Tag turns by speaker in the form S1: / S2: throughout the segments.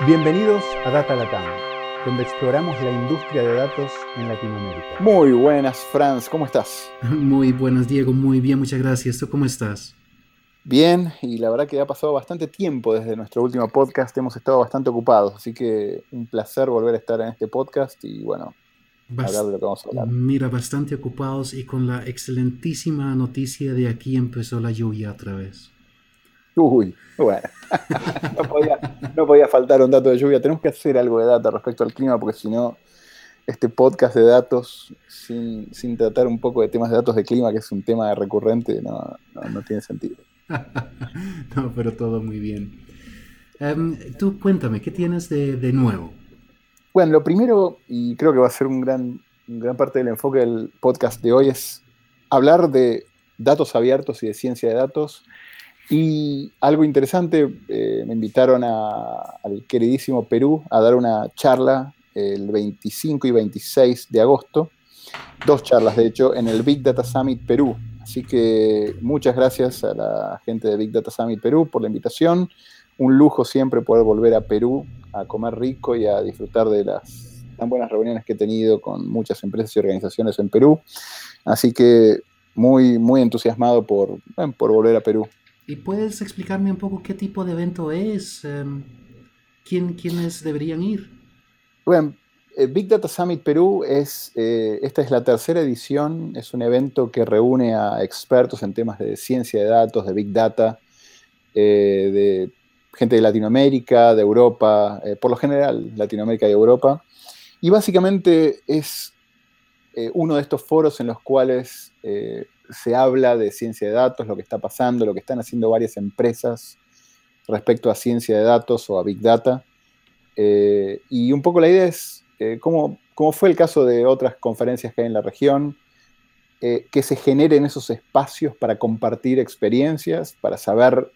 S1: Bienvenidos a Data Latam, donde exploramos la industria de datos en Latinoamérica.
S2: Muy buenas, Franz, ¿cómo estás?
S3: Muy buenas, Diego, muy bien, muchas gracias. ¿Tú cómo estás?
S2: Bien, y la verdad que ha pasado bastante tiempo desde nuestro último podcast, hemos estado bastante ocupados, así que un placer volver a estar en este podcast y bueno, hablar de lo que vamos a hablar.
S3: Mira, bastante ocupados y con la excelentísima noticia de aquí empezó la lluvia otra vez.
S2: Uy, bueno, no, podía, faltar un dato de lluvia. Tenemos que hacer algo de data respecto al clima, porque si no, este podcast de datos, sin, tratar un poco de temas de datos de clima, que es un tema recurrente, no, tiene sentido.
S3: no, pero todo muy bien. Em, tú cuéntame, ¿qué tienes de, nuevo?
S2: Bueno, lo primero, y creo que va a ser un gran, gran parte del enfoque del podcast de hoy, es hablar de datos abiertos y de ciencia de datos y algo interesante, eh, me invitaron al queridísimo Perú a dar una charla el 25 y 26 de agosto, dos charlas de hecho, en el Big Data Summit Perú. Así que muchas gracias a la gente de Big Data Summit Perú por la invitación. Un lujo siempre poder volver a Perú a comer rico y a disfrutar de las tan buenas reuniones que he tenido con muchas empresas y organizaciones en Perú. Así que muy, muy entusiasmado por, por volver a Perú.
S3: ¿Y puedes explicarme un poco qué tipo de evento es? Em, ¿quién, ¿Quiénes deberían ir?
S2: Bueno, eh, Big Data Summit Perú es, eh, esta es la tercera edición, es un evento que reúne a expertos en temas de ciencia de datos, de Big Data, eh, de gente de Latinoamérica, de Europa, por lo general Latinoamérica y Europa. Y básicamente es uno de estos foros en los cuales se habla de ciencia de datos, lo que está pasando, lo que están haciendo varias empresas respecto a ciencia de datos o a Big Data. Eh, y un poco la idea es, eh, como fue el caso de otras conferencias que hay en la región, eh, que se generen esos espacios para compartir experiencias, para saber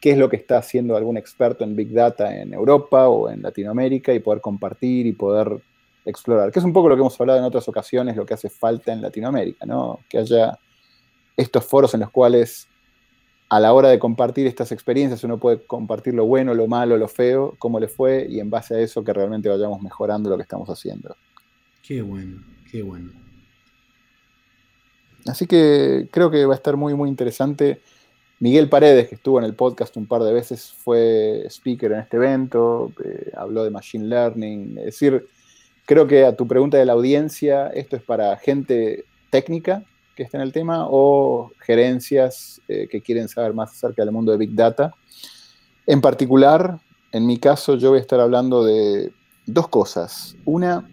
S2: qué es lo que está haciendo algún experto en Big Data en Europa o en Latinoamérica y poder compartir y poder explorar, que es un poco lo que hemos hablado en otras ocasiones, lo que hace falta en Latinoamérica, ¿no? que haya estos foros en los cuales a la hora de compartir estas experiencias uno puede compartir lo bueno, lo malo, lo feo, cómo le fue y en base a eso que realmente vayamos mejorando lo que estamos haciendo.
S3: Qué bueno, qué bueno.
S2: Así que creo que va a estar muy, muy interesante. Miguel Paredes, que estuvo en el podcast un par de veces, fue speaker en este evento, eh, habló de Machine Learning. Es decir, creo que a tu pregunta de la audiencia, esto es para gente técnica que está en el tema o gerencias eh, que quieren saber más acerca del mundo de Big Data. En particular, en mi caso, yo voy a estar hablando de dos cosas. Una,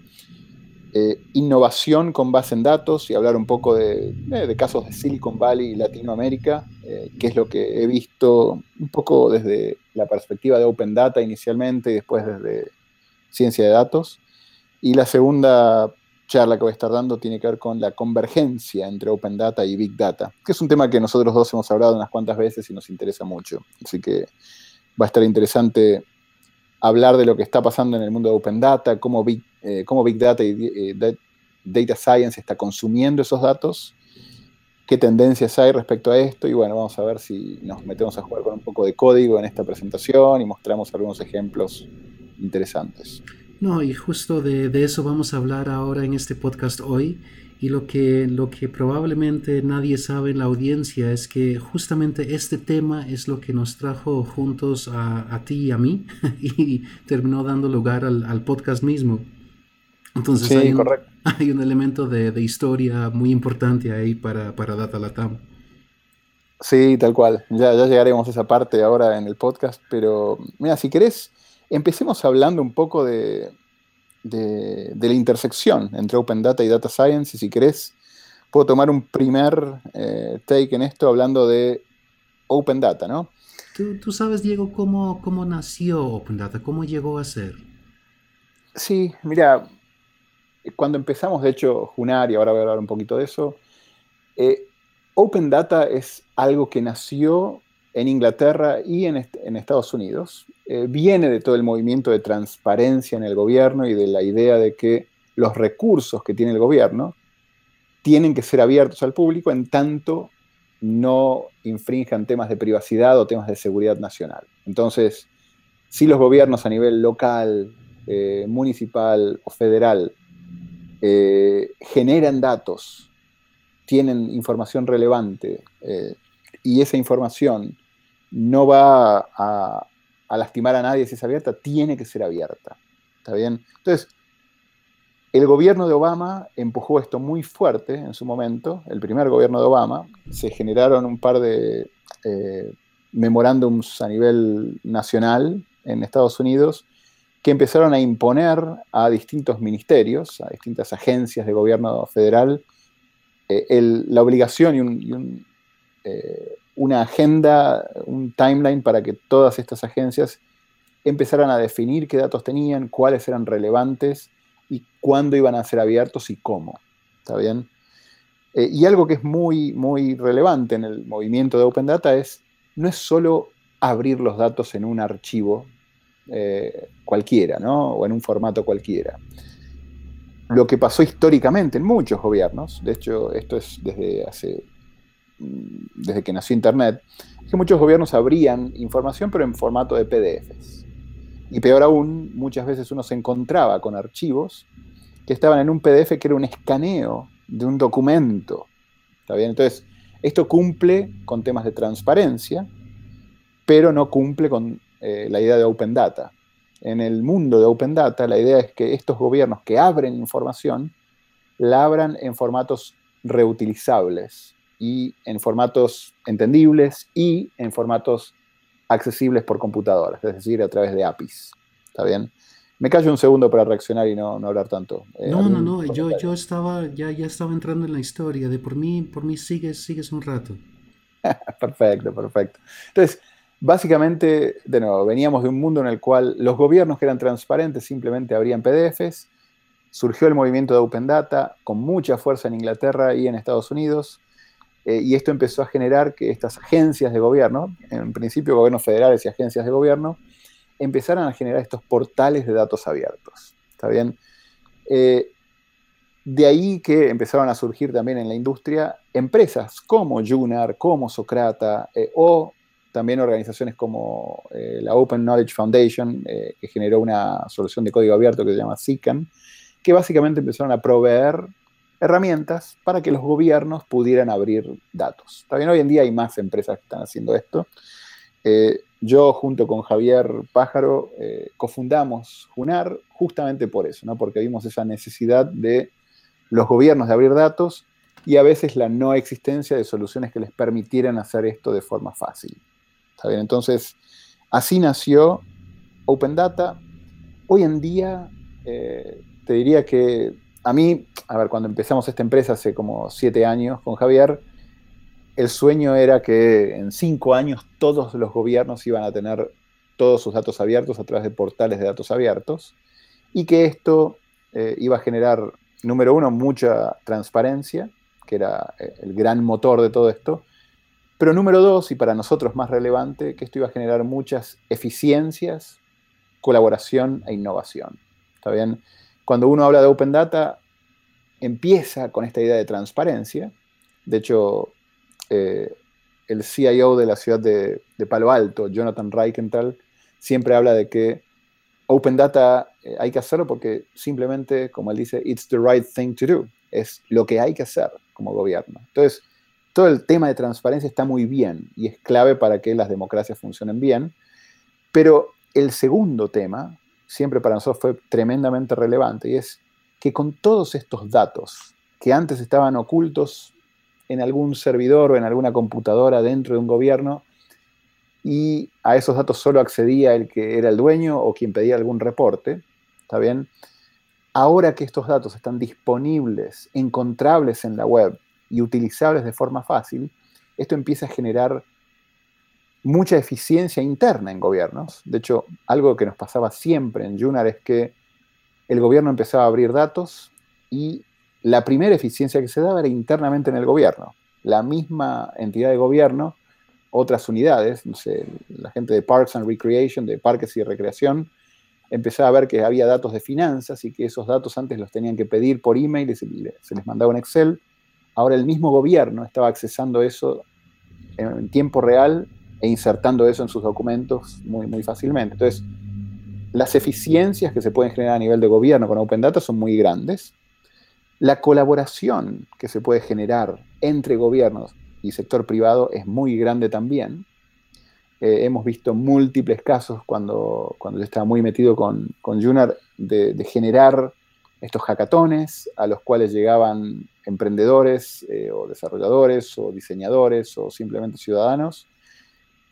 S2: eh, innovación con base en datos y hablar un poco de, eh, casos de Silicon Valley y Latinoamérica, que es lo que he visto un poco desde la perspectiva de Open Data inicialmente y después desde ciencia de datos. Y la segunda charla que voy a estar dando tiene que ver con la convergencia entre Open Data y Big Data, que es un tema que nosotros dos hemos hablado unas cuantas veces y nos interesa mucho. Así que va a estar interesante hablar de lo que está pasando en el mundo de Open Data, cómo Big, eh, Big Data y eh, Data Science está consumiendo esos datos, qué tendencias hay respecto a esto y bueno, vamos a ver si nos metemos a jugar con un poco de código en esta presentación y mostramos algunos ejemplos interesantes.
S3: No, y justo de, eso vamos a hablar ahora en este podcast hoy. Y lo que, lo que probablemente nadie sabe en la audiencia es que justamente este tema es lo que nos trajo juntos a, ti y a mí y terminó dando lugar al, podcast mismo. Entonces hay, un, hay, un, elemento de, historia muy importante ahí para, para Data Latam.
S2: Sí, tal cual. Ya, ya llegaremos a esa parte ahora en el podcast, pero mira, si querés empecemos hablando un poco de, la intersección entre Open Data y Data Science, y si querés, puedo tomar un primer eh, take en esto hablando de Open Data, ¿no?
S3: ¿Tú, sabes, Diego, cómo, cómo nació Open Data? ¿Cómo llegó a ser?
S2: Sí, mira, cuando empezamos, de hecho, Junar, y ahora voy a hablar un poquito de eso, eh, Open Data es algo que nació en Inglaterra y en, Estados Unidos. Eh, viene de todo el movimiento de transparencia en el gobierno y de la idea de que los recursos que tiene el gobierno tienen que ser abiertos al público en tanto no infrinjan temas de privacidad o temas de seguridad nacional. Entonces, si los gobiernos a nivel local, eh, municipal o federal eh, generan datos, tienen información relevante y esa información no va a, lastimar a nadie si es abierta, tiene que ser abierta. ¿Está bien? Entonces, el gobierno de Obama empujó esto muy fuerte en su momento, el primer gobierno de Obama, se generaron un par de eh, memorándums a nivel nacional en Estados Unidos que empezaron a imponer a distintos ministerios, a distintas agencias de gobierno federal, eh, la obligación y, eh, una agenda, un timeline para que todas estas agencias empezaran a definir qué datos tenían, cuáles eran relevantes y cuándo iban a ser abiertos y cómo. ¿Está bien? Eh, y algo que es muy, muy relevante en el movimiento de Open Data es, no es solo abrir los datos en un archivo eh, cualquiera, ¿no? O en un formato cualquiera. Lo que pasó históricamente en muchos gobiernos, de hecho esto es desde hace desde que nació Internet, es que muchos gobiernos abrían información pero en formato de PDFs. Y peor aún, muchas veces uno se encontraba con archivos que estaban en un PDF que era un escaneo de un documento. ¿Está bien? Entonces, esto cumple con temas de transparencia, pero no cumple con eh, la idea de Open Data. En el mundo de Open Data, la idea es que estos gobiernos que abren información, la abran en formatos reutilizables y en formatos entendibles y en formatos accesibles por computadoras, es decir, a través de APIs. ¿Está bien? Me callo un segundo para reaccionar y no, no hablar tanto.
S3: Eh, no, no, no, yo, yo estaba, ya, ya estaba entrando en la historia, de por mí, por mí sigues, sigues un rato.
S2: perfecto, perfecto. Entonces, básicamente, de nuevo, veníamos de un mundo en el cual los gobiernos que eran transparentes simplemente abrían PDFs, surgió el movimiento de Open Data con mucha fuerza en Inglaterra y en Estados Unidos, eh, y esto empezó a generar que estas agencias de gobierno, en principio gobiernos federales y agencias de gobierno, empezaron a generar estos portales de datos abiertos. ¿Está bien? Eh, de ahí que empezaron a surgir también en la industria empresas como Junar, como Socrata, eh, o también organizaciones como la Open Knowledge Foundation, que generó una solución de código abierto que se llama SICAN, que básicamente empezaron a proveer herramientas para que los gobiernos pudieran abrir datos. También hoy en día hay más empresas que están haciendo esto. Yo, junto con Javier Pájaro, eh, cofundamos Junar justamente por eso, ¿no? porque vimos esa necesidad de los gobiernos de abrir datos y a veces la no existencia de soluciones que les permitieran hacer esto de forma fácil. ¿Está bien? Entonces, así nació Open Data. Hoy en día, eh, te diría que a mí, a ver, cuando empezamos esta empresa hace como siete años con Javier, el sueño era que en cinco años todos los gobiernos iban a tener todos sus datos abiertos a través de portales de datos abiertos y que esto eh, iba a generar, número uno, mucha transparencia, que era eh, el gran motor de todo esto, pero número dos, y para nosotros más relevante, que esto iba a generar muchas eficiencias, colaboración e innovación. ¿Está? Cuando uno habla de Open Data, empieza con esta idea de transparencia. De hecho, eh, el CIO de la ciudad de, Palo Alto, Jonathan Reichenthal, siempre habla de que Open Data eh, hay que hacerlo porque simplemente, como él dice, it's the right thing to do. Es lo que hay que hacer como gobierno. Entonces, todo el tema de transparencia está muy bien y es clave para que las democracias funcionen bien. Pero el segundo tema, siempre para nosotros fue tremendamente relevante, y es que con todos estos datos que antes estaban ocultos en algún servidor o en alguna computadora dentro de un gobierno y a esos datos solo accedía el que era el dueño o quien pedía algún reporte, ¿está bien? Ahora que estos datos están disponibles, encontrables en la web y utilizables de forma fácil, esto empieza a generar mucha eficiencia interna en gobiernos. De hecho, algo que nos pasaba siempre en Junar es que el gobierno empezaba a abrir datos y la primera eficiencia que se daba era internamente en el gobierno. La misma entidad de gobierno, otras unidades, no sé, la gente de Parks and Recreation, de Parques y Recreación, empezaba a ver que había datos de finanzas y que esos datos antes los tenían que pedir por email y se, les mandaba un Excel. Ahora el mismo gobierno estaba accesando eso en tiempo real e insertando eso en sus documentos muy, muy fácilmente. Entonces, las eficiencias que se pueden generar a nivel de gobierno con Open Data son muy grandes. La colaboración que se puede generar entre gobiernos y sector privado es muy grande también. Eh, hemos visto múltiples casos cuando, cuando yo estaba muy metido con, con Junar de, generar estos hackatones a los cuales llegaban emprendedores eh, o desarrolladores o diseñadores o simplemente ciudadanos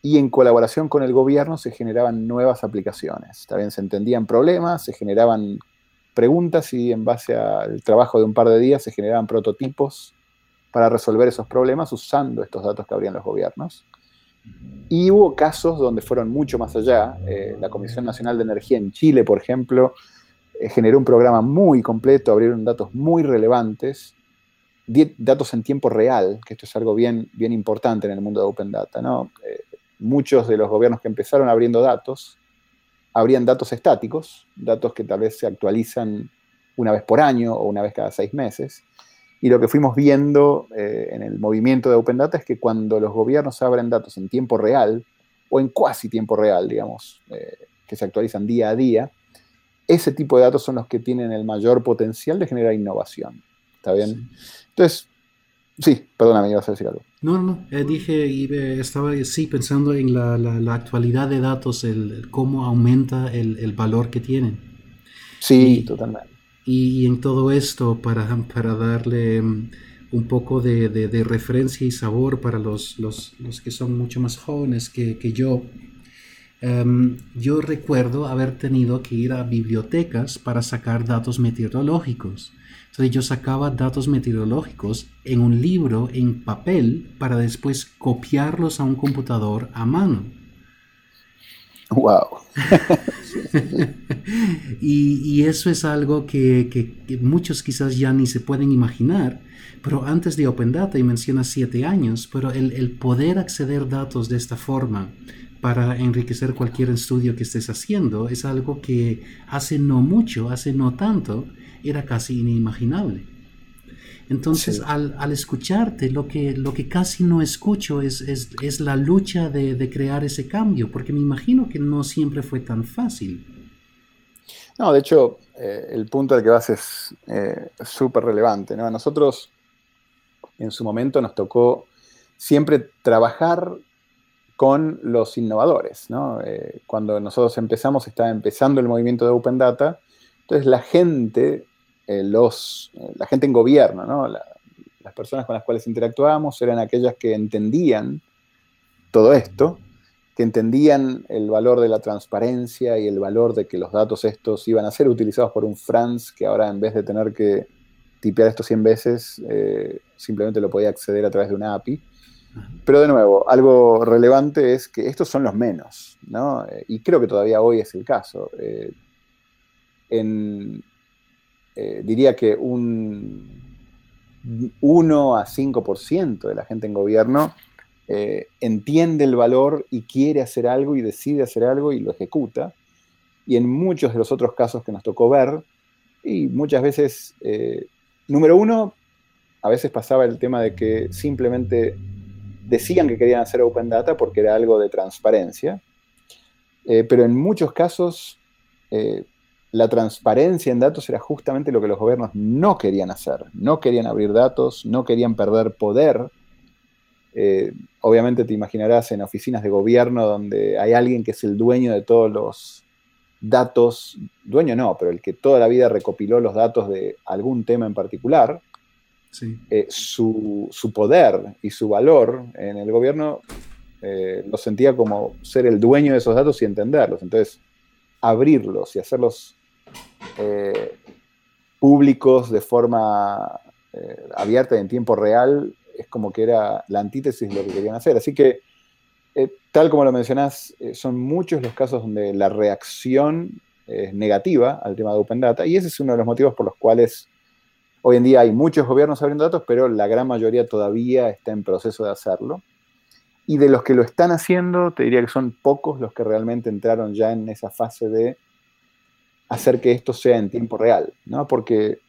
S2: y en colaboración con el gobierno se generaban nuevas aplicaciones. También se entendían problemas, se generaban preguntas y en base al trabajo de un par de días se generaban prototipos para resolver esos problemas usando estos datos que abrían los gobiernos. Y hubo casos donde fueron mucho más allá. Eh, la Comisión Nacional de Energía en Chile, por ejemplo, eh, generó un programa muy completo, abrieron datos muy relevantes, datos en tiempo real, que esto es algo bien, bien importante en el mundo de Open Data. ¿no? Eh, muchos de los gobiernos que empezaron abriendo datos, abrían datos estáticos, datos que tal vez se actualizan una vez por año o una vez cada seis meses. Y lo que fuimos viendo eh, en el movimiento de Open Data es que cuando los gobiernos abren datos en tiempo real, o en cuasi tiempo real, digamos, eh, que se actualizan día a día, ese tipo de datos son los que tienen el mayor potencial de generar innovación. ¿Está bien? Entonces, sí, perdóname, ibas a decir algo.
S3: No, no, eh, dije, y estaba sí pensando en la, la, actualidad de datos, el, cómo aumenta el, el valor que tienen.
S2: Sí, totalmente.
S3: Y, en todo esto, para, para darle mm, un poco de, de, referencia y sabor para los, los, los, que son mucho más jóvenes que, que yo, em, yo recuerdo haber tenido que ir a bibliotecas para sacar datos meteorológicos. Entonces yo sacaba datos meteorológicos en un libro en papel para después copiarlos a un computador a mano.
S2: Wow.
S3: y, eso es algo que, muchos quizás ya ni se pueden imaginar, pero antes de Open Data, y menciona siete años, pero el, poder acceder datos de esta forma para enriquecer cualquier estudio que estés haciendo es algo que hace no mucho, hace no tanto, era casi inimaginable. Entonces, al, escucharte, lo que, lo que casi no escucho es, es, la lucha de, crear ese cambio, porque me imagino que no siempre fue tan fácil.
S2: No, de hecho, eh, el punto al que vas es eh, súper relevante. ¿no? A nosotros, en su momento, nos tocó siempre trabajar con los innovadores. ¿no? Eh, cuando nosotros empezamos, estaba empezando el movimiento de Open Data, entonces la gente eh, los, la gente en gobierno, las personas con las cuales interactuábamos eran aquellas que entendían todo esto, que entendían el valor de la transparencia y el valor de que los datos estos iban a ser utilizados por un Franz que ahora en vez de tener que tipear esto 100 veces, eh, simplemente lo podía acceder a través de una API. Pero de nuevo, algo relevante es que estos son los menos, ¿no? Eh, y creo que todavía hoy es el caso. en, eh, diría que un 1 a 5% de la gente en gobierno eh, entiende el valor y quiere hacer algo y decide hacer algo y lo ejecuta. Y en muchos de los otros casos que nos tocó ver, y muchas veces, eh, número uno, a veces pasaba el tema de que simplemente decían que querían hacer Open Data porque era algo de transparencia, pero en muchos casos la transparencia en datos era justamente lo que los gobiernos no querían hacer. No querían abrir datos, no querían perder poder. Eh, obviamente te imaginarás en oficinas de gobierno donde hay alguien que es el dueño de todos los datos, dueño no, pero el que toda la vida recopiló los datos de algún tema en particular, eh, su, poder y su valor en el gobierno eh, lo sentía como ser el dueño de esos datos y entenderlos. Entonces, abrirlos y hacerlos eh, públicos de forma abierta y en tiempo real, es como que era la antítesis de lo que querían hacer. Así que, tal como lo mencionás, son muchos los casos donde la reacción es negativa al tema de Open Data, y ese es uno de los motivos por los cuales hoy en día hay muchos gobiernos abriendo datos, pero la gran mayoría todavía está en proceso de hacerlo. Y de los que lo están haciendo, te diría que son pocos los que realmente entraron ya en esa fase de hacer que esto sea en tiempo real, ¿no? Porque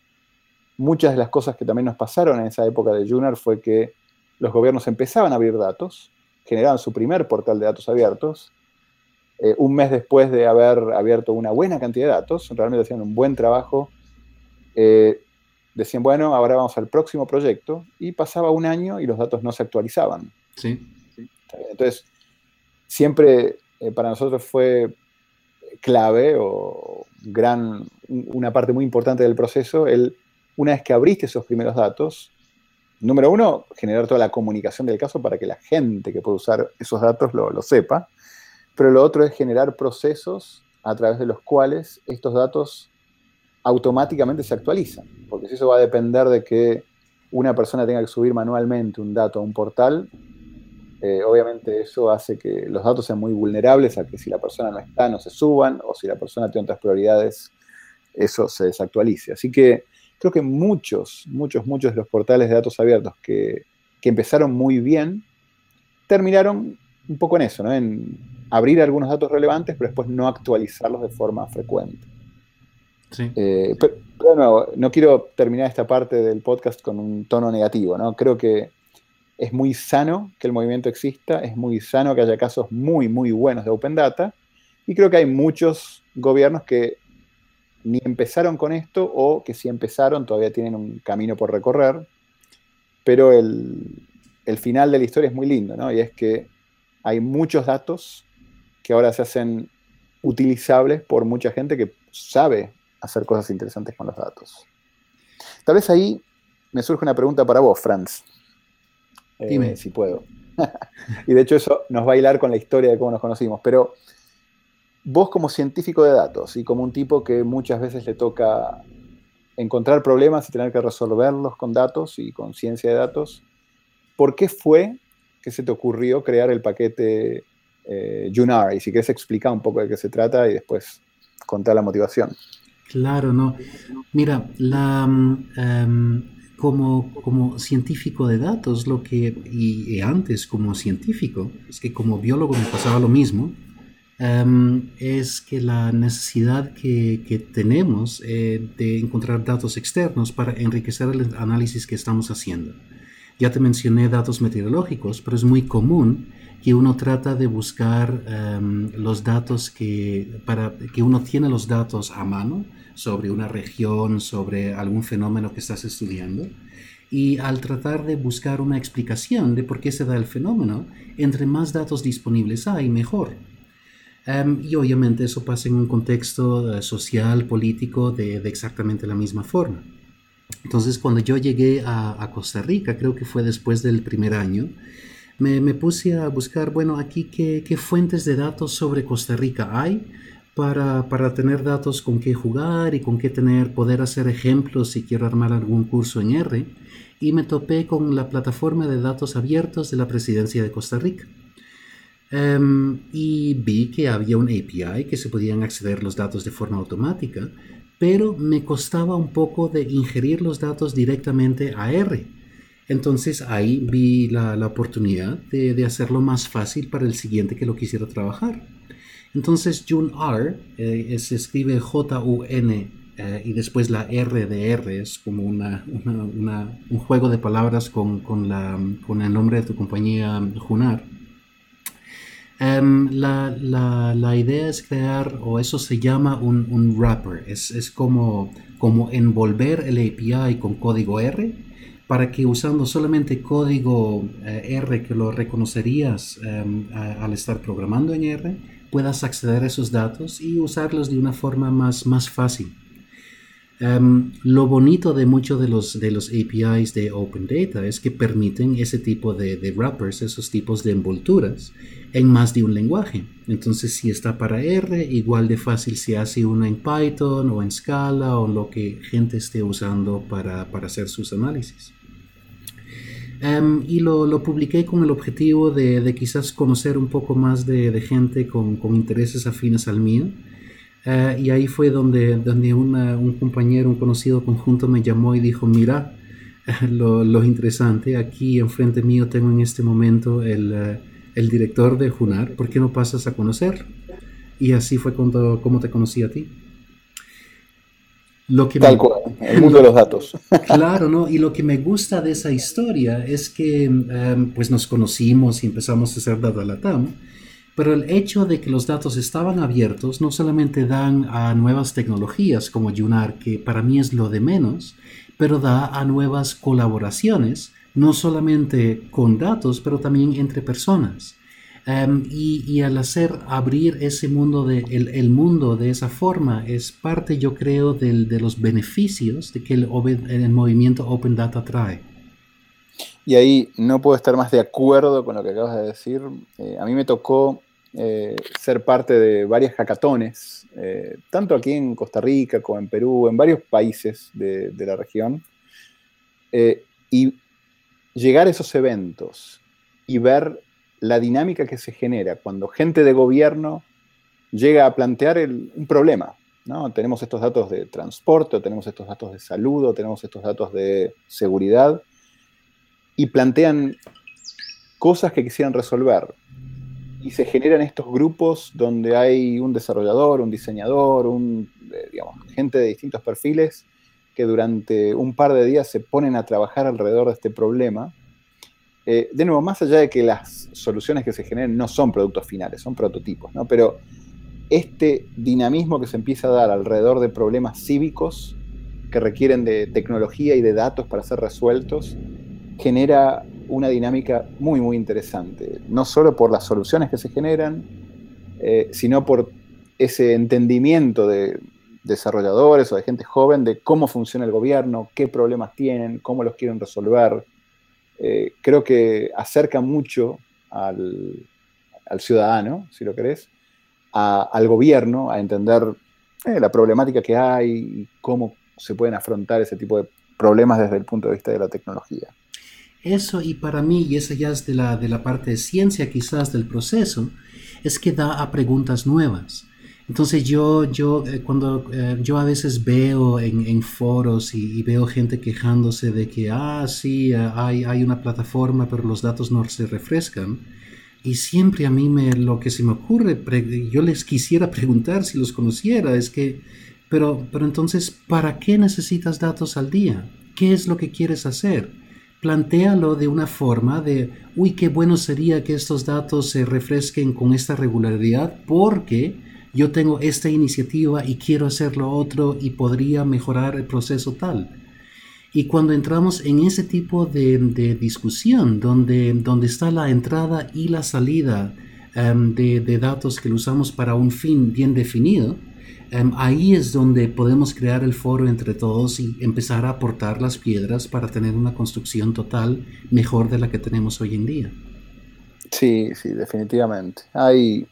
S2: muchas de las cosas que también nos pasaron en esa época de Junar fue que los gobiernos empezaban a abrir datos, generaban su primer portal de datos abiertos, eh, un mes después de haber abierto una buena cantidad de datos, realmente hacían un buen trabajo, eh, decían, bueno, ahora vamos al próximo proyecto, y pasaba un año y los datos no se actualizaban.
S3: Sí.
S2: Entonces, siempre eh, para nosotros fue clave o gran, una parte muy importante del proceso, el, una vez que abriste esos primeros datos, número uno, generar toda la comunicación del caso para que la gente que puede usar esos datos lo, lo sepa, pero lo otro es generar procesos a través de los cuales estos datos automáticamente se actualizan, porque si eso va a depender de que una persona tenga que subir manualmente un dato a un portal, eh, obviamente eso hace que los datos sean muy vulnerables a que si la persona no está no se suban o si la persona tiene otras prioridades, eso se desactualice. Así que creo que muchos, muchos, muchos de los portales de datos abiertos que, que empezaron muy bien, terminaron un poco en eso, ¿no? en abrir algunos datos relevantes, pero después no actualizarlos de forma frecuente. Eh, pero, pero, nuevo, no quiero terminar esta parte del podcast con un tono negativo, ¿no? Creo que es muy sano que el movimiento exista, es muy sano que haya casos muy, muy buenos de Open Data, y creo que hay muchos gobiernos que ni empezaron con esto o que si empezaron todavía tienen un camino por recorrer, pero el, el final de la historia es muy lindo, ¿no? Y es que hay muchos datos que ahora se hacen utilizables por mucha gente que sabe hacer cosas interesantes con los datos. Tal vez ahí me surge una pregunta para vos, Franz. Eh,
S3: Dime.
S2: si puedo. y de hecho eso nos va a hilar con la historia de cómo nos conocimos. Pero vos como científico de datos y como un tipo que muchas veces le toca encontrar problemas y tener que resolverlos con datos y con ciencia de datos, ¿por qué fue que se te ocurrió crear el paquete eh, Junar? Y si querés explicar un poco de qué se trata y después contar la motivación.
S3: Claro, no. Mira, la, um, como, como científico de datos, lo que, y, antes como científico, es que como biólogo me pasaba lo mismo, um, es que la necesidad que, que tenemos eh, de encontrar datos externos para enriquecer el análisis que estamos haciendo. Ya te mencioné datos meteorológicos, pero es muy común que uno trata de buscar um, los datos que, para, que uno tiene los datos a mano sobre una región, sobre algún fenómeno que estás estudiando. Y al tratar de buscar una explicación de por qué se da el fenómeno, entre más datos disponibles hay, mejor. Um, y obviamente eso pasa en un contexto uh, social, político, de, exactamente la misma forma. Entonces, cuando yo llegué a, Costa Rica, creo que fue después del primer año, me, puse a buscar, bueno, aquí qué, fuentes de datos sobre Costa Rica hay para, para, tener datos con qué jugar y con qué tener, poder hacer ejemplos si quiero armar algún curso en R. Y me topé con la plataforma de datos abiertos de la presidencia de Costa Rica. Um, y vi que había un API que se podían acceder los datos de forma automática pero me costaba un poco de ingerir los datos directamente a R. Entonces ahí vi la, la oportunidad de, de, hacerlo más fácil para el siguiente que lo quisiera trabajar. Entonces JUNR eh, se escribe J-U-N eh, y después la R de R es como una, una, un juego de palabras con, con, la, con el nombre de tu compañía Junar. Um, la, la, la, idea es crear, o eso se llama un, un wrapper, es, es, como, como envolver el API con código R para que usando solamente código eh, R que lo reconocerías a, al estar programando en R, puedas acceder a esos datos y usarlos de una forma más, más fácil. Um, lo bonito de muchos de los, de los APIs de Open Data es que permiten ese tipo de, de, wrappers, esos tipos de envolturas en más de un lenguaje. Entonces, si está para R, igual de fácil se hace una en Python o en Scala o lo que gente esté usando para, para hacer sus análisis. Um, y lo, lo, publiqué con el objetivo de, de, quizás conocer un poco más de, de gente con, con intereses afines al mío. Uh, y ahí fue donde, donde una, un compañero, un conocido conjunto me llamó y dijo, mira, lo, lo, interesante, aquí enfrente mío tengo en este momento el, uh, el director de Junar, ¿por qué no pasas a conocer? Y así fue cuando, como te conocí a ti.
S2: Lo que Tal me, cual, el mundo de los datos.
S3: Claro, ¿no? Y lo que me gusta de esa historia es que um, pues nos conocimos y empezamos a hacer Data Latam Pero el hecho de que los datos estaban abiertos no solamente dan a nuevas tecnologías como Junar, que para mí es lo de menos, pero da a nuevas colaboraciones, no solamente con datos, pero también entre personas. Em, y, al hacer abrir ese mundo, de, el, mundo de esa forma, es parte, yo creo, del, de los beneficios de que el, el, movimiento Open Data trae.
S2: Y ahí no puedo estar más de acuerdo con lo que acabas de decir. Eh, a mí me tocó eh, ser parte de varias hackatones, eh, tanto aquí en Costa Rica como en Perú, en varios países de, la región, eh, y llegar a esos eventos y ver la dinámica que se genera cuando gente de gobierno llega a plantear un problema. ¿no? Tenemos estos datos de transporte, tenemos estos datos de salud, tenemos estos datos de seguridad, y plantean cosas que quisieran resolver y se generan estos grupos donde hay un desarrollador, un diseñador, un, eh, digamos, gente de distintos perfiles que durante un par de días se ponen a trabajar alrededor de este problema. Eh, de nuevo, más allá de que las soluciones que se generen no son productos finales, son prototipos, ¿no? pero este dinamismo que se empieza a dar alrededor de problemas cívicos que requieren de tecnología y de datos para ser resueltos, genera una dinámica muy, muy interesante, no solo por las soluciones que se generan, eh, sino por ese entendimiento de desarrolladores o de gente joven de cómo funciona el gobierno, qué problemas tienen, cómo los quieren resolver. Eh, creo que acerca mucho al, ciudadano, si lo querés, al gobierno, a entender eh, la problemática que hay y cómo se pueden afrontar ese tipo de problemas desde el punto de vista de la tecnología.
S3: Eso y para mí, y eso ya es de la, de la parte de ciencia quizás del proceso, es que da a preguntas nuevas. Entonces yo, yo eh, cuando eh, yo a veces veo en, foros y, veo gente quejándose de que, ah, sí, eh, hay, hay una plataforma, pero los datos no se refrescan. Y siempre a mí me, lo que se me ocurre, yo les quisiera preguntar si los conociera, es que, pero, pero entonces, ¿para qué necesitas datos al día? ¿Qué es lo que quieres hacer? plantéalo de una forma de, uy, qué bueno sería que estos datos se refresquen con esta regularidad porque yo tengo esta iniciativa y quiero hacerlo otro y podría mejorar el proceso tal. Y cuando entramos en ese tipo de, discusión, donde, donde está la entrada y la salida em, de, de datos que lo usamos para un fin bien definido, Em, ahí es donde podemos crear el foro entre todos y empezar a aportar las piedras para tener una construcción total mejor de la que tenemos hoy en día.
S2: Sí, sí, definitivamente. Hay,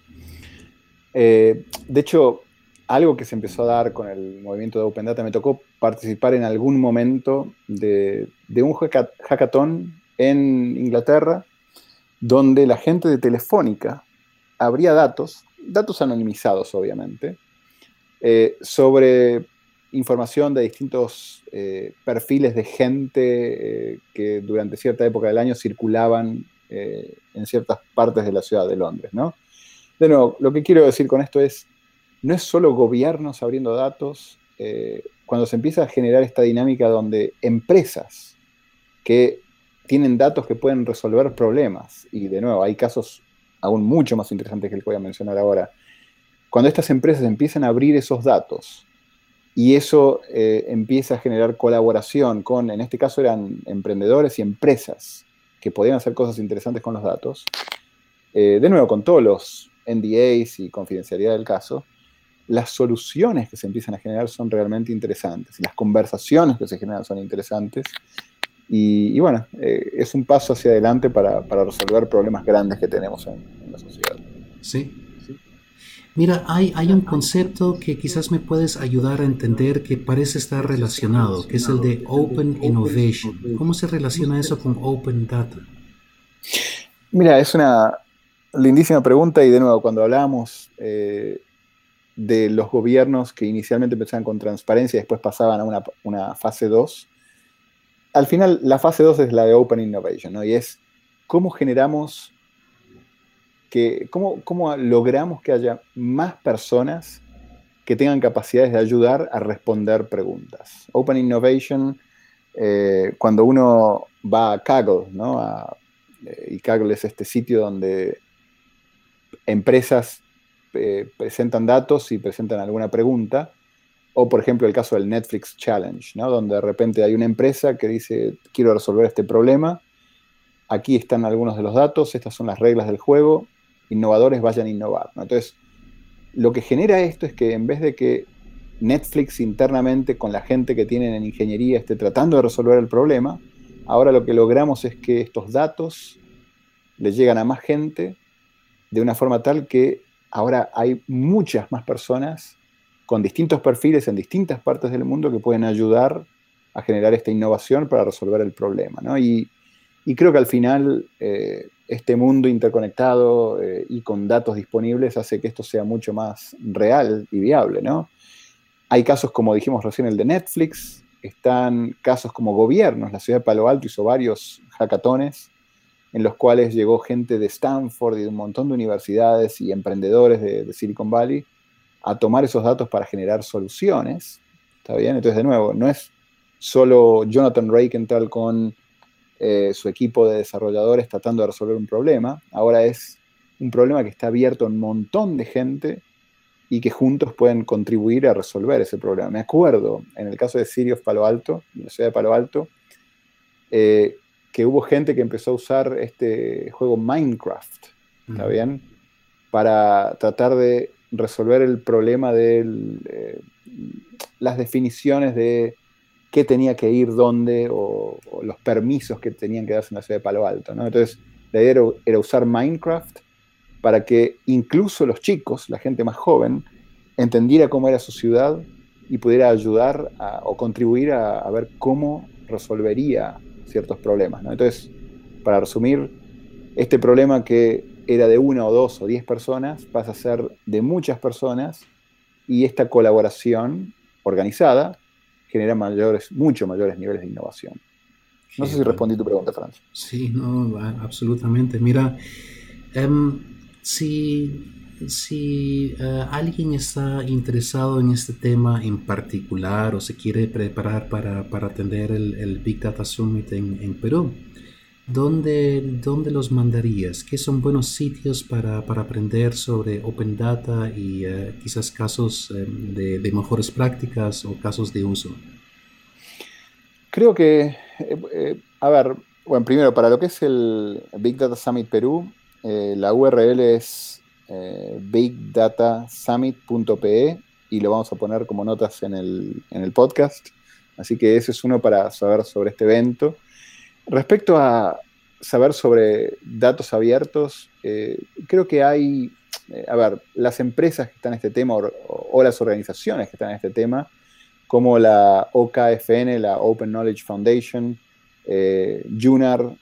S2: eh, de hecho, algo que se empezó a dar con el movimiento de Open Data, me tocó participar en algún momento de, un hackathon en Inglaterra, donde la gente de Telefónica abría datos, datos anonimizados obviamente, eh, sobre información de distintos eh, perfiles de gente que durante cierta época del año circulaban en ciertas partes de la ciudad de Londres. ¿no? De nuevo, lo que quiero decir con esto es, no es solo gobiernos abriendo datos, cuando se empieza a generar esta dinámica donde empresas que tienen datos que pueden resolver problemas, y de nuevo, hay casos aún mucho más interesantes que el que voy a mencionar ahora, cuando estas empresas empiezan a abrir esos datos y eso eh, empieza a generar colaboración con, en este caso eran emprendedores y empresas que podían hacer cosas interesantes con los datos, eh, de nuevo con todos los NDAs y confidencialidad del caso, las soluciones que se empiezan a generar son realmente interesantes, y las conversaciones que se generan son interesantes, y, bueno, eh, es un paso hacia adelante para, resolver problemas grandes que tenemos en, en la sociedad.
S3: Sí, Mira, hay, hay un concepto que quizás me puedes ayudar a entender que parece estar relacionado, que es el de Open Innovation. ¿Cómo se relaciona eso con Open Data?
S2: Mira, es una lindísima pregunta y de nuevo, cuando hablamos eh, de los gobiernos que inicialmente empezaban con transparencia y después pasaban a una, una fase 2, al final la fase 2 es la de Open Innovation, ¿no? Y es cómo generamos que, ¿cómo, ¿cómo logramos que haya más personas que tengan capacidades de ayudar a responder preguntas? Open Innovation, eh, cuando uno va a Kaggle, ¿no? Eh, y Kaggle es este sitio donde empresas eh, presentan datos y presentan alguna pregunta, o por ejemplo el caso del Netflix Challenge, ¿no? donde de repente hay una empresa que dice, quiero resolver este problema, aquí están algunos de los datos, estas son las reglas del juego, innovadores vayan a innovar. Entonces, lo que genera esto es que en vez de que Netflix internamente con la gente que tienen en ingeniería esté tratando de resolver el problema, ahora lo que logramos es que estos datos le llegan a más gente de una forma tal que ahora hay muchas más personas con distintos perfiles en distintas partes del mundo que pueden ayudar a generar esta innovación para resolver el problema. Y, creo que al final eh, este mundo interconectado eh, y con datos disponibles hace que esto sea mucho más real y viable. Hay casos, como dijimos recién, el de Netflix, están casos como gobiernos, la ciudad de Palo Alto hizo varios hackatones en los cuales llegó gente de Stanford y de un montón de universidades y emprendedores de, Silicon Valley a tomar esos datos para generar soluciones. ¿Está bien? Entonces, de nuevo, no es solo Jonathan Rakenthal con eh, su equipo de desarrolladores tratando de resolver un problema, ahora es un problema que está abierto a un montón de gente y que juntos pueden contribuir a resolver ese problema. Me acuerdo, en el caso de Sirius Palo Alto, la ciudad de Palo Alto, eh, que hubo gente que empezó a usar este juego Minecraft, ¿está bien? Para tratar de resolver el problema de eh, las definiciones de qué tenía que ir dónde o, los permisos que tenían que darse en la ciudad de Palo Alto. ¿no? Entonces, la idea era, usar Minecraft para que incluso los chicos, la gente más joven, entendiera cómo era su ciudad y pudiera ayudar o contribuir a, a ver cómo resolvería ciertos problemas. Entonces, para resumir, este problema que era de una o dos o diez personas pasa a ser de muchas personas y esta colaboración organizada genera mayores, mucho mayores niveles de innovación. No sé si respondí tu pregunta, Franz.
S3: Sí, no, absolutamente. Mira, em, si si eh, alguien está interesado en este tema en particular o se quiere preparar para, atender el, Big Data Summit en, Perú, ¿dónde, ¿dónde, los mandarías? ¿Qué son buenos sitios para, aprender sobre Open Data y eh, quizás casos eh, de, mejores prácticas o casos de uso?
S2: Creo que, a ver, bueno, primero, para lo que es el Big Data Summit Perú, la URL es eh, bigdatasummit.pe y lo vamos a poner como notas en el, podcast. Así que ese es uno para saber sobre este evento. Respecto a saber sobre datos abiertos, eh, creo que hay, eh, a ver, las empresas que están en este tema o, las organizaciones que están en este tema, como la OKFN, la Open Knowledge Foundation, Junar,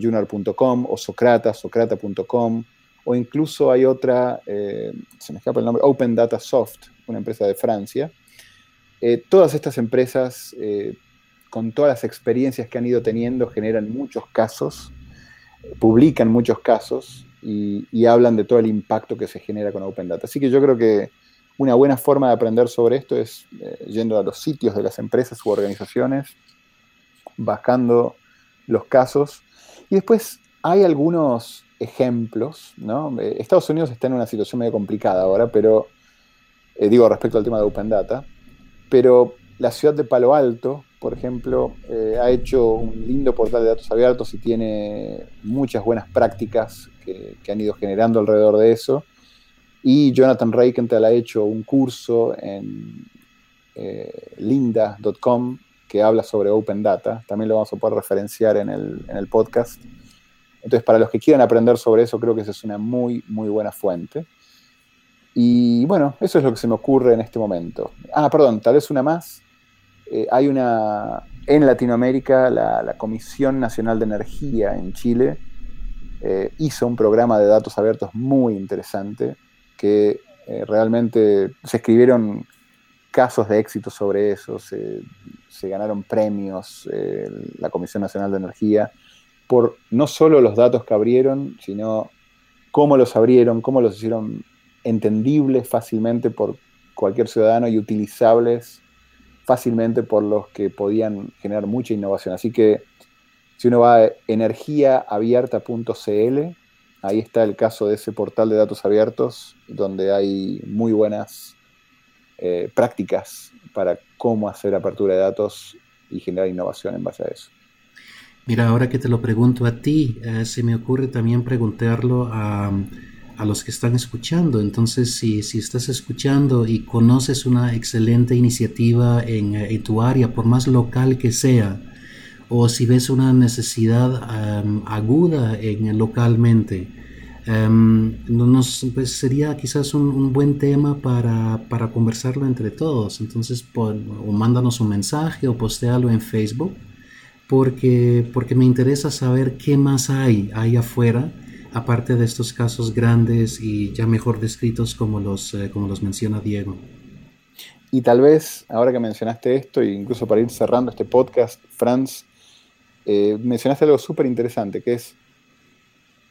S2: junar.com o Socrata, socrata.com, o incluso hay otra, eh, se me escapa el nombre, Open Data Soft, una empresa de Francia. Eh, todas estas empresas, eh, con todas las experiencias que han ido teniendo, generan muchos casos, publican muchos casos y, y, hablan de todo el impacto que se genera con Open Data. Así que yo creo que una buena forma de aprender sobre esto es yendo a los sitios de las empresas u organizaciones, bajando los casos. Y después hay algunos ejemplos, ¿no? Eh, Estados Unidos está en una situación medio complicada ahora, pero eh, digo respecto al tema de Open Data, pero la ciudad de Palo Alto, por ejemplo, eh, ha hecho un lindo portal de datos abiertos y tiene muchas buenas prácticas que, han ido generando alrededor de eso. Y Jonathan Reikenthal ha hecho un curso en linda.com que habla sobre Open Data. También lo vamos a poder referenciar en el, en el podcast. Entonces, para los que quieran aprender sobre eso, creo que esa es una muy, muy buena fuente. Y bueno, eso es lo que se me ocurre en este momento. Ah, perdón, tal vez una más. Eh, hay una, en Latinoamérica, la, Comisión Nacional de Energía en Chile eh, hizo un programa de datos abiertos muy interesante que eh, realmente se escribieron casos de éxito sobre eso, se, se ganaron premios, la Comisión Nacional de Energía por no solo los datos que abrieron, sino cómo los abrieron, cómo los hicieron entendibles fácilmente por cualquier ciudadano y utilizables fácilmente por los que podían generar mucha innovación. Así que si uno va a energiaabierta.cl, ahí está el caso de ese portal de datos abiertos, donde hay muy buenas eh, prácticas para cómo hacer apertura de datos y generar innovación en base a eso.
S3: Mira, ahora que te lo pregunto a ti, eh, se me ocurre también preguntarlo a, los que están escuchando. Entonces, si, si, estás escuchando y conoces una excelente iniciativa en, eh, tu área, por más local que sea, o si ves una necesidad aguda en, localmente, um, nos, pues sería quizás un, buen tema para, para, conversarlo entre todos. Entonces, o mándanos un mensaje o postealo en Facebook porque, porque me interesa saber qué más hay ahí afuera, aparte de estos casos grandes y ya mejor descritos como los, eh, como los menciona Diego.
S2: Y tal vez, ahora que mencionaste esto, e incluso para ir cerrando este podcast, Franz, eh, mencionaste algo súper interesante, que es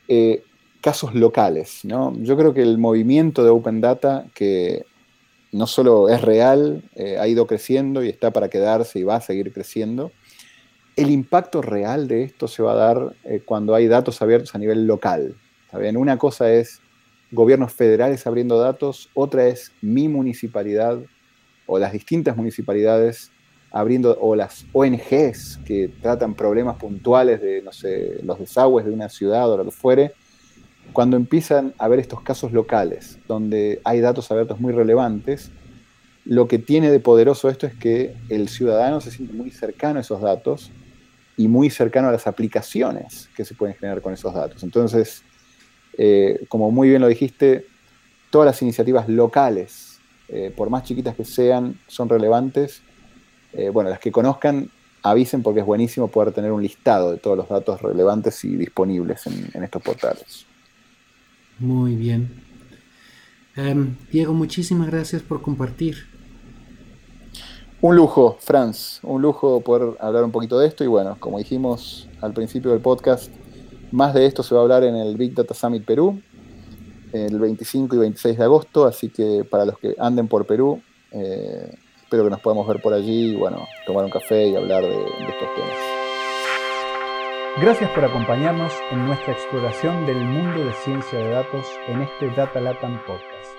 S2: eh, casos locales. ¿no? Yo creo que el movimiento de Open Data, que no solo es real, ha ido creciendo y está para quedarse y va a seguir creciendo, el impacto real de esto se va a dar eh, cuando hay datos abiertos a nivel local. Una cosa es gobiernos federales abriendo datos, otra es mi municipalidad o las distintas municipalidades abriendo, o las ONGs que tratan problemas puntuales de, no sé, los desagües de una ciudad o lo que fuere, cuando empiezan a ver estos casos locales, donde hay datos abiertos muy relevantes, lo que tiene de poderoso esto es que el ciudadano se siente muy cercano a esos datos y muy cercano a las aplicaciones que se pueden generar con esos datos. Entonces, eh, como muy bien lo dijiste, todas las iniciativas locales, eh, por más chiquitas que sean, son relevantes. Eh, bueno, las que conozcan, avisen porque es buenísimo poder tener un listado de todos los datos relevantes y disponibles en, estos portales.
S3: Muy bien. Em, Diego, muchísimas gracias por compartir.
S2: Un lujo, Franz, un lujo poder hablar un poquito de esto y bueno, como dijimos al principio del podcast, más de esto se va a hablar en el Big Data Summit Perú, el 25 y 26 de agosto, así que para los que anden por Perú, eh, espero que nos podamos ver por allí y bueno, tomar un café y hablar de, de estos temas.
S1: Gracias por acompañarnos en nuestra exploración del mundo de ciencia de datos en este Data Latam Podcast.